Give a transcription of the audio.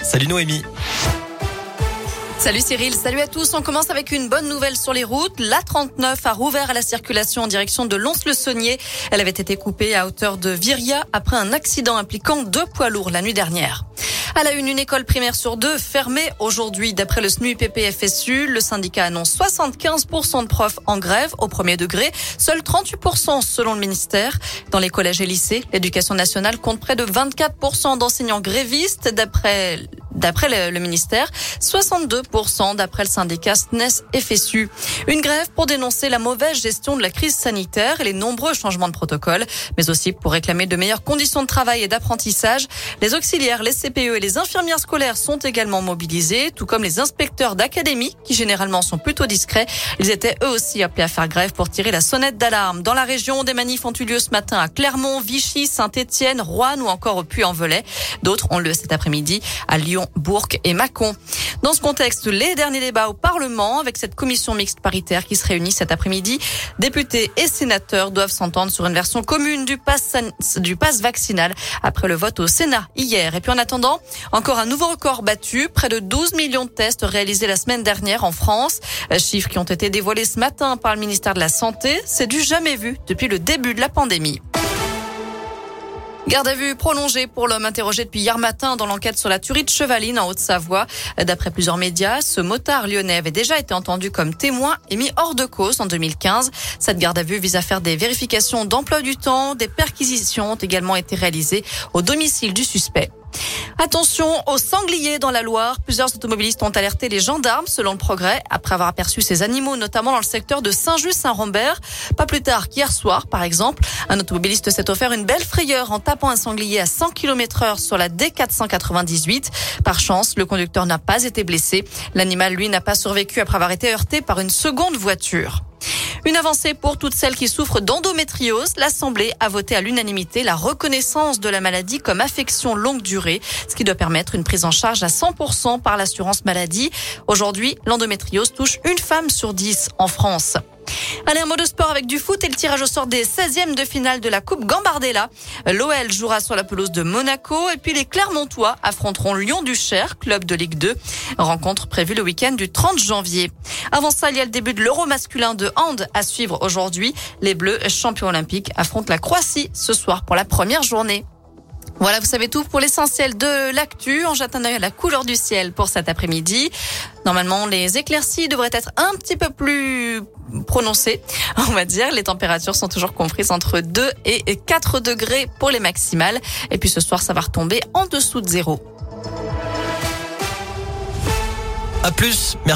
Salut Noémie. Salut Cyril, salut à tous. On commence avec une bonne nouvelle sur les routes. La 39 a rouvert à la circulation en direction de Lons-le-Saunier. Elle avait été coupée à hauteur de Viria après un accident impliquant deux poids lourds la nuit dernière. À la une, une école primaire sur deux fermée aujourd'hui. D'après le SNUIPP-FSU, le syndicat annonce 75% de profs en grève au premier degré, seuls 38% selon le ministère. Dans les collèges et lycées, l'éducation nationale compte près de 24% d'enseignants grévistes d'après d'après le, ministère, 62% d'après le syndicat SNES-FSU. Une grève pour dénoncer la mauvaise gestion de la crise sanitaire et les nombreux changements de protocole, mais aussi pour réclamer de meilleures conditions de travail et d'apprentissage. Les auxiliaires, les CPE et les infirmières scolaires sont également mobilisés, tout comme les inspecteurs d'académie, qui généralement sont plutôt discrets. Ils étaient eux aussi appelés à faire grève pour tirer la sonnette d'alarme. Dans la région, des manifs ont eu lieu ce matin à Clermont, Vichy, Saint-Étienne, Rouen ou encore au Puy-en-Velay. D'autres ont lieu cet après-midi à Lyon, Bourg et Mâcon. Dans ce contexte, les derniers débats au Parlement avec cette commission mixte paritaire qui se réunit cet après-midi. Députés et sénateurs doivent s'entendre sur une version commune du pass, du pass vaccinal après le vote au Sénat hier. Et puis en attendant, encore un nouveau record battu, près de 12 millions de tests réalisés la semaine dernière en France. Chiffres qui ont été dévoilés ce matin par le ministère de la Santé. C'est du jamais vu depuis le début de la pandémie. Garde à vue prolongée pour l'homme interrogé depuis hier matin dans l'enquête sur la tuerie de Chevaline en Haute-Savoie. D'après plusieurs médias, ce motard lyonnais avait déjà été entendu comme témoin et mis hors de cause en 2015. Cette garde à vue vise à faire des vérifications d'emploi du temps. Des perquisitions ont également été réalisées au domicile du suspect. Attention aux sangliers dans la Loire. Plusieurs automobilistes ont alerté les gendarmes selon le progrès après avoir aperçu ces animaux, notamment dans le secteur de Saint-Just-Saint-Rambert. Pas plus tard qu'hier soir, par exemple, un automobiliste s'est offert une belle frayeur en tapant un sanglier à 100 km heure sur la D498. Par chance, le conducteur n'a pas été blessé. L'animal, lui, n'a pas survécu après avoir été heurté par une seconde voiture. Une avancée pour toutes celles qui souffrent d'endométriose. L'Assemblée a voté à l'unanimité la reconnaissance de la maladie comme affection longue durée, ce qui doit permettre une prise en charge à 100% par l'assurance maladie. Aujourd'hui, l'endométriose touche une femme sur dix en France. Allez, un mot de sport avec du foot et le tirage au sort des 16e de finale de la Coupe Gambardella. L'OL jouera sur la pelouse de Monaco et puis les Clermontois affronteront Lyon-du-Cher, club de Ligue 2. Rencontre prévue le week-end du 30 janvier. Avant ça, il y a le début de l'Euro masculin de hand à suivre aujourd'hui. Les Bleus, champions olympiques, affrontent la Croatie ce soir pour la première journée. Voilà, vous savez tout pour l'essentiel de l'actu. On jette un œil à la couleur du ciel pour cet après-midi. Normalement, les éclaircies devraient être un petit peu plus prononcées, on va dire. Les températures sont toujours comprises entre 2 et 4 degrés pour les maximales. Et puis ce soir, ça va retomber en dessous de zéro. À plus. Merci.